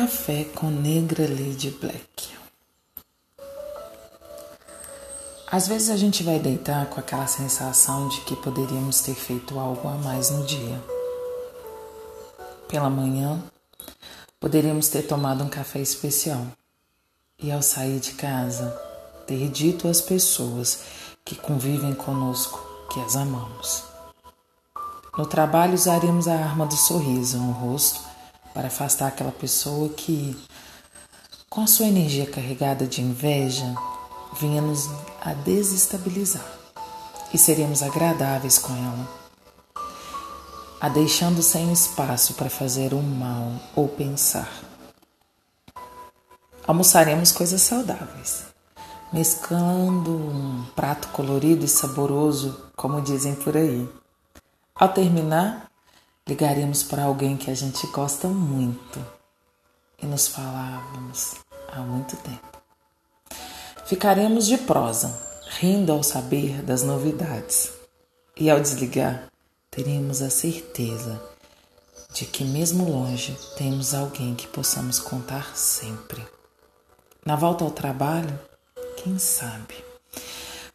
Café com Negra Lady Black. Às vezes a gente vai deitar com aquela sensação de que poderíamos ter feito algo a mais no dia. Pela manhã, poderíamos ter tomado um café especial e, ao sair de casa, ter dito às pessoas que convivem conosco que as amamos. No trabalho, usaríamos a arma do sorriso no rosto para afastar aquela pessoa que, com a sua energia carregada de inveja, vinha nos a desestabilizar e seríamos agradáveis com ela, a deixando sem espaço para fazer o mal ou pensar. Almoçaremos coisas saudáveis, mesclando um prato colorido e saboroso, como dizem por aí. Ao terminar, ligaríamos para alguém que a gente gosta muito e nos falávamos há muito tempo. Ficaremos de prosa, rindo ao saber das novidades. E ao desligar, teremos a certeza de que, mesmo longe, temos alguém que possamos contar sempre. Na volta ao trabalho, quem sabe?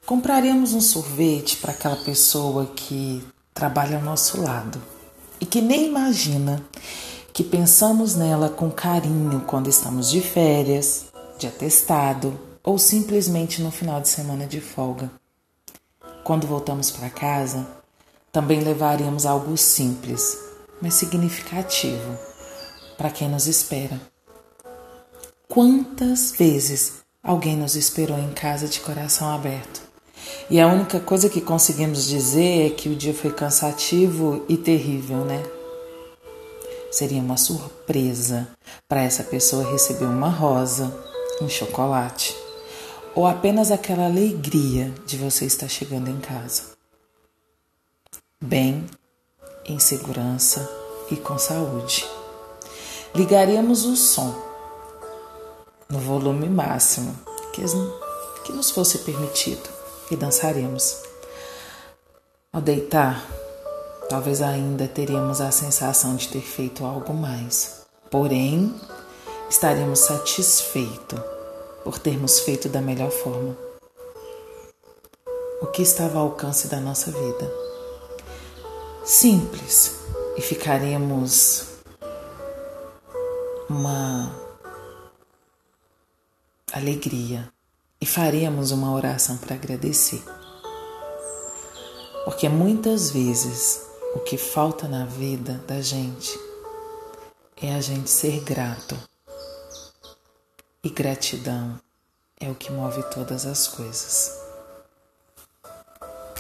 Compraremos um sorvete para aquela pessoa que trabalha ao nosso lado e que nem imagina que pensamos nela com carinho quando estamos de férias, de atestado ou simplesmente no final de semana de folga. Quando voltamos para casa, também levaríamos algo simples, mas significativo para quem nos espera. Quantas vezes alguém nos esperou em casa de coração aberto? E a única coisa que conseguimos dizer é que o dia foi cansativo e terrível, né? Seria uma surpresa para essa pessoa receber uma rosa, um chocolate ou apenas aquela alegria de você estar chegando em casa. Bem, em segurança e com saúde. Ligaríamos o som no volume máximo que, que nos fosse permitido e dançaremos. Ao deitar, talvez ainda teríamos a sensação de ter feito algo mais, porém, estaremos satisfeitos por termos feito da melhor forma o que estava ao alcance da nossa vida. Simples, e ficaremos uma alegria e faremos uma oração para agradecer. Porque muitas vezes o que falta na vida da gente é a gente ser grato e gratidão é o que move todas as coisas.